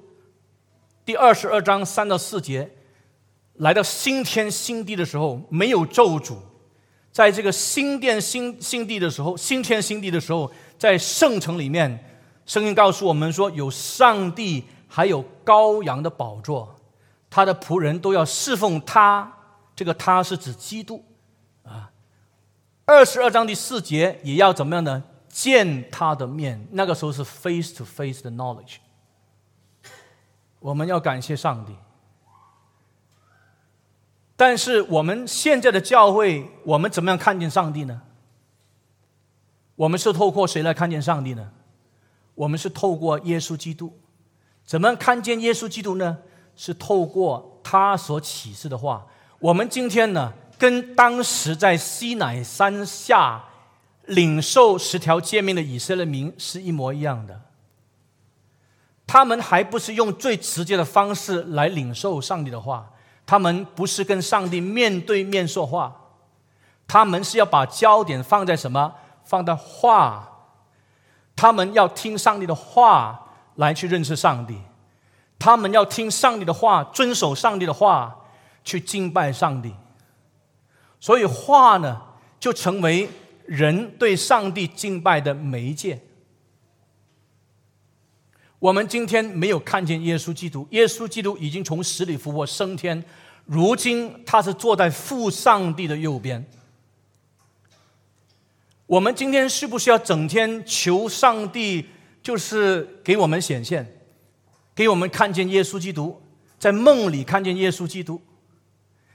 第二十二章三到四节，来到新天新地的时候，没有咒诅；在这个新殿新新地的时候，新天新地的时候，在圣城里面，声音告诉我们说，有上帝，还有羔羊的宝座。他的仆人都要侍奉他，这个他是指基督啊。二十二章第四节也要怎么样呢？见他的面，那个时候是 face to face 的 knowledge。我们要感谢上帝。但是我们现在的教会，我们怎么样看见上帝呢？我们是透过谁来看见上帝呢？我们是透过耶稣基督。怎么看见耶稣基督呢？是透过他所启示的话，我们今天呢，跟当时在西乃山下领受十条诫命的以色列民是一模一样的。他们还不是用最直接的方式来领受上帝的话，他们不是跟上帝面对面说话，他们是要把焦点放在什么？放在话，他们要听上帝的话来去认识上帝。他们要听上帝的话，遵守上帝的话，去敬拜上帝。所以话呢，就成为人对上帝敬拜的媒介。我们今天没有看见耶稣基督，耶稣基督已经从死里复活升天，如今他是坐在父上帝的右边。我们今天是不是要整天求上帝，就是给我们显现？给我们看见耶稣基督，在梦里看见耶稣基督，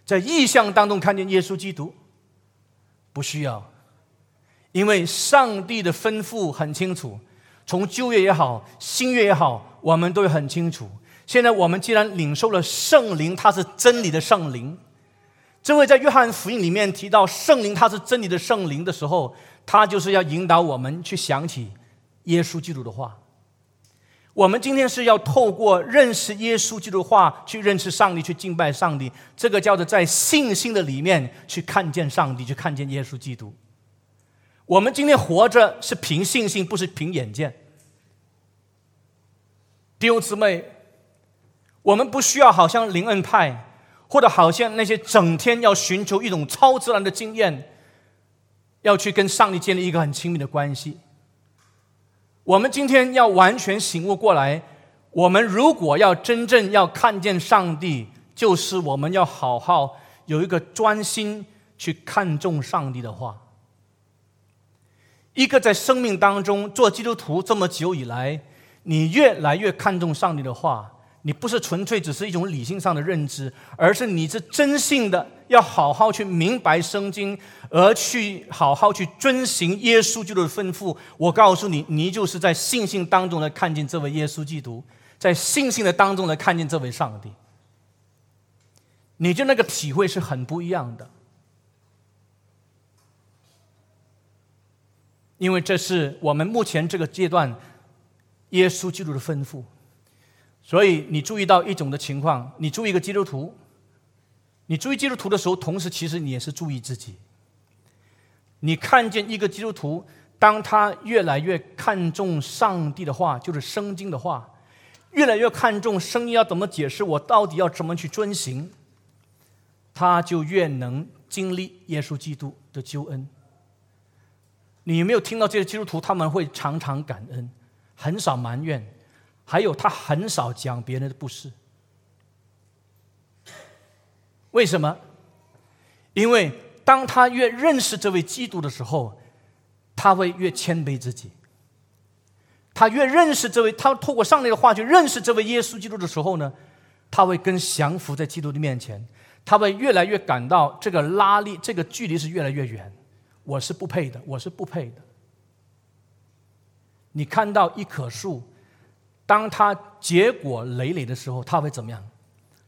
在意象当中看见耶稣基督，不需要，因为上帝的吩咐很清楚，从旧约也好，新约也好，我们都很清楚。现在我们既然领受了圣灵，他是真理的圣灵，这位在约翰福音里面提到圣灵他是真理的圣灵的时候，他就是要引导我们去想起耶稣基督的话。我们今天是要透过认识耶稣基督的话，去认识上帝，去敬拜上帝。这个叫做在信心的里面去看见上帝，去看见耶稣基督。我们今天活着是凭信心，不是凭眼见。弟兄姊妹，我们不需要好像灵恩派，或者好像那些整天要寻求一种超自然的经验，要去跟上帝建立一个很亲密的关系。我们今天要完全醒悟过来，我们如果要真正要看见上帝，就是我们要好好有一个专心去看重上帝的话。一个在生命当中做基督徒这么久以来，你越来越看重上帝的话，你不是纯粹只是一种理性上的认知，而是你是真性的要好好去明白圣经，而去好好去遵行耶稣基督的吩咐。我告诉你，你就是在信心当中来看见这位耶稣基督，在信心的当中来看见这位上帝。你就那个体会是很不一样的，因为这是我们目前这个阶段耶稣基督的吩咐。所以你注意到一种的情况，你注意一个基督徒，你注意基督徒的时候，同时其实你也是注意自己。你看见一个基督徒，当他越来越看重上帝的话，就是圣经的话，越来越看重圣经要怎么解释，我到底要怎么去遵行，他就越能经历耶稣基督的救恩。你有没有听到这些基督徒他们会常常感恩，很少埋怨？还有，他很少讲别人的不是。为什么？因为当他越认识这位基督的时候，他会越谦卑自己。他越认识这位，他透过上帝的话去认识这位耶稣基督的时候呢，他会更降服在基督的面前。他会越来越感到这个拉力，这个距离是越来越远。我是不配的，我是不配的。你看到一棵树。当它结果累累的时候，它会怎么样？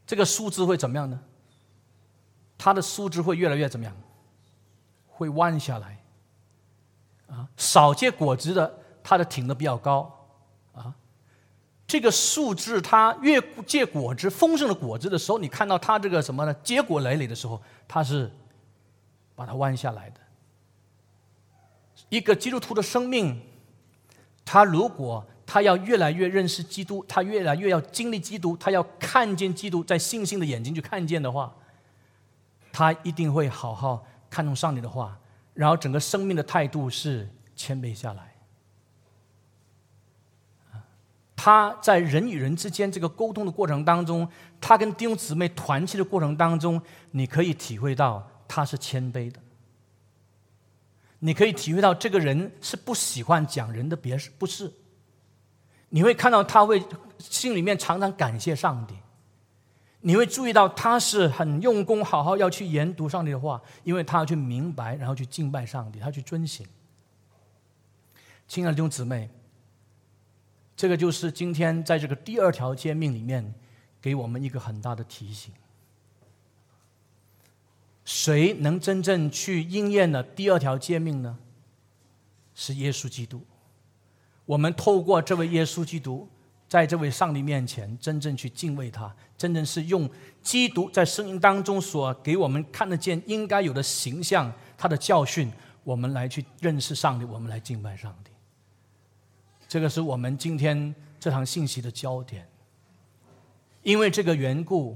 这个树枝会怎么样呢？它的树枝会越来越怎么样？会弯下来。啊，少结果子的，它的挺的比较高。啊，这个树枝它越结果子丰盛的果子的时候，你看到它这个什么呢？结果累累的时候，它是把它弯下来的。一个基督徒的生命，他如果他要越来越认识基督，他越来越要经历基督，他要看见基督，在信心的眼睛去看见的话，他一定会好好看重上帝的话，然后整个生命的态度是谦卑下来。他在人与人之间这个沟通的过程当中，他跟弟兄姊妹团契的过程当中，你可以体会到他是谦卑的，你可以体会到这个人是不喜欢讲人的别不是。你会看到他会心里面常常感谢上帝，你会注意到他是很用功，好好要去研读上帝的话，因为他要去明白，然后去敬拜上帝，他去遵行。亲爱的弟兄姊妹，这个就是今天在这个第二条诫命里面给我们一个很大的提醒：谁能真正去应验了第二条诫命呢？是耶稣基督。我们透过这位耶稣基督，在这位上帝面前，真正去敬畏他，真正是用基督在生命当中所给我们看得见应该有的形象，他的教训，我们来去认识上帝，我们来敬拜上帝。这个是我们今天这堂信息的焦点。因为这个缘故，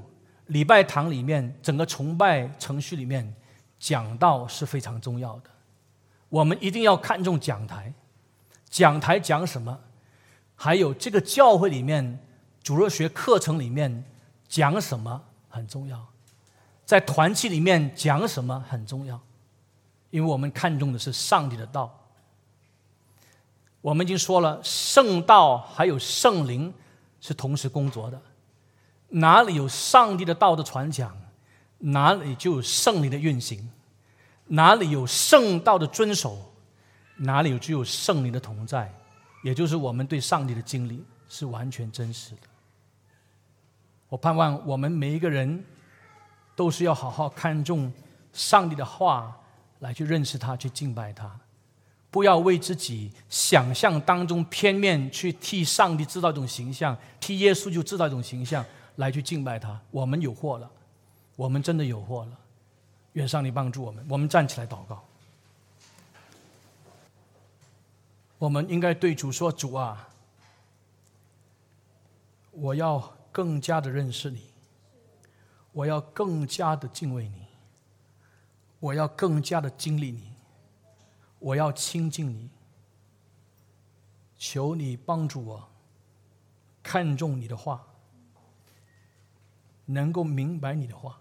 礼拜堂里面整个崇拜程序里面，讲道是非常重要的，我们一定要看重讲台。讲台讲什么？还有这个教会里面主日学课程里面讲什么很重要，在团契里面讲什么很重要，因为我们看重的是上帝的道。我们已经说了，圣道还有圣灵是同时工作的，哪里有上帝的道的传讲，哪里就有圣灵的运行，哪里有圣道的遵守。哪里有只有圣灵的同在，也就是我们对上帝的经历是完全真实的。我盼望我们每一个人都是要好好看重上帝的话，来去认识他，去敬拜他，不要为自己想象当中片面去替上帝制造一种形象，替耶稣就制造一种形象来去敬拜他。我们有祸了，我们真的有祸了。愿上帝帮助我们，我们站起来祷告。我们应该对主说：“主啊，我要更加的认识你，我要更加的敬畏你，我要更加的经历你，我要亲近你。求你帮助我，看重你的话，能够明白你的话，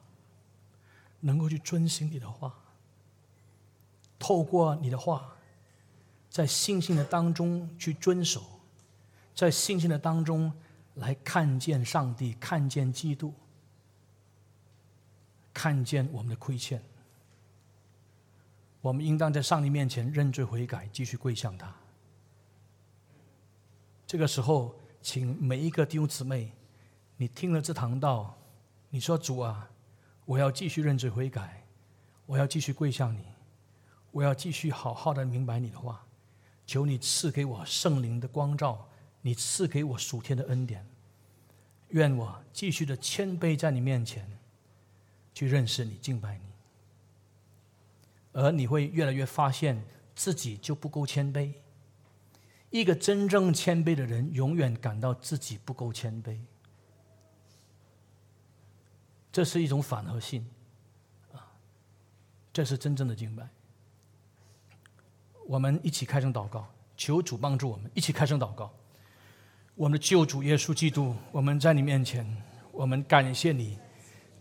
能够去遵循你的话，透过你的话。”在信心的当中去遵守，在信心的当中来看见上帝，看见基督，看见我们的亏欠。我们应当在上帝面前认罪悔改，继续跪向他。这个时候，请每一个弟兄姊妹，你听了这堂道，你说：“主啊，我要继续认罪悔改，我要继续跪向你，我要继续好好的明白你的话。求你赐给我圣灵的光照，你赐给我属天的恩典。愿我继续的谦卑在你面前，去认识你，敬拜你。”而你会越来越发现自己就不够谦卑。一个真正谦卑的人，永远感到自己不够谦卑。这是一种反合性，啊，这是真正的敬拜。我们一起开声祷告，求主帮助我们，一起开声祷告。我们的救主耶稣基督，我们在你面前，我们感谢你，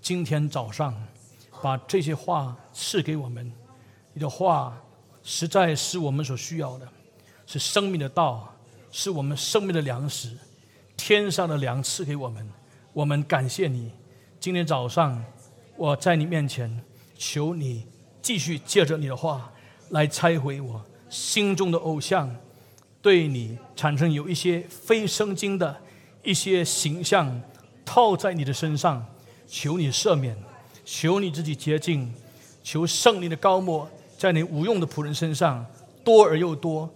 今天早上把这些话赐给我们。你的话实在是我们所需要的，是生命的道，是我们生命的粮食，天上的粮赐给我们。我们感谢你。今天早上我在你面前，求你继续借着你的话来拆毁我心中的偶像，对你产生有一些非圣经的一些形象套在你的身上。求你赦免，求你自己洁净，求圣灵的高莫。在你无用的仆人身上多而又多，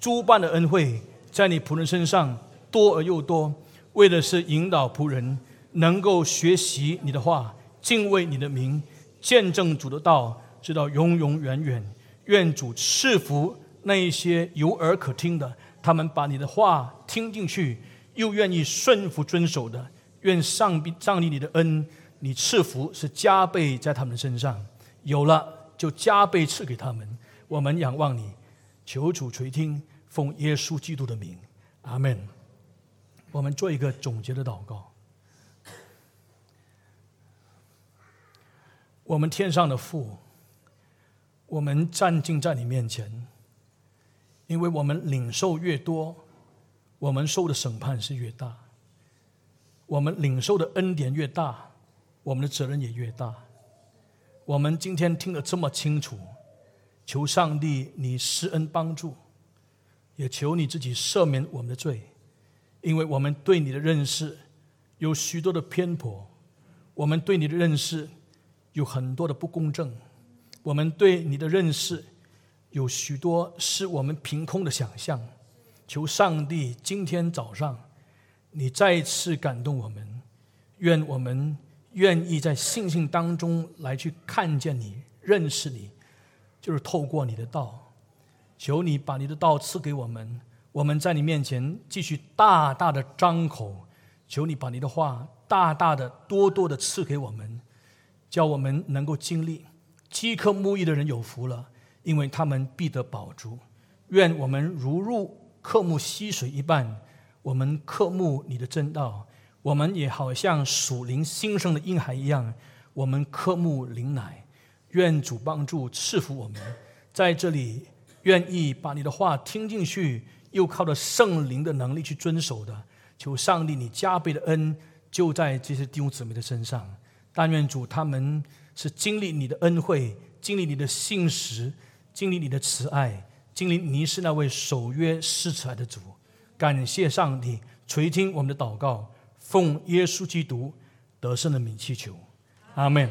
诸般的恩惠在你仆人身上多而又多，为的是引导仆人能够学习你的话，敬畏你的名，见证主的道，直到永永远远。愿主赐福那一些有耳可听的，他们把你的话听进去，又愿意顺服遵守的。愿上帝上帝你的恩，你赐福是加倍在他们身上，有了。就加倍赐给他们。我们仰望你，求主垂听，奉耶稣基督的名，阿门。我们做一个总结的祷告。我们天上的父，我们站敬在你面前，因为我们领受越多，我们受的审判是越大；我们领受的恩典越大，我们的责任也越大。我们今天听得这么清楚，求上帝你施恩帮助，也求你自己赦免我们的罪，因为我们对你的认识有许多的偏颇，我们对你的认识有很多的不公正，我们对你的认识有许多是我们凭空的想象。求上帝今天早上你再次感动我们，愿我们。愿意在信心当中来去看见你、认识你，就是透过你的道。求你把你的道赐给我们，我们在你面前继续大大的张口。求你把你的话大大的、多多的赐给我们，叫我们能够经历饥渴慕义的人有福了，因为他们必得饱足。愿我们如入渴慕溪水一般，我们渴慕你的真道。我们也好像属灵新生的婴孩一样，我们渴慕灵奶，愿主帮助赐福我们，在这里愿意把你的话听进去，又靠着圣灵的能力去遵守的，求上帝你加倍的恩就在这些弟兄姊妹的身上。但愿主他们是经历你的恩惠，经历你的信实，经历你的慈爱，经历你是那位守约施慈爱的主。感谢上帝垂听我们的祷告。奉耶稣基督得胜的名祈求，阿门。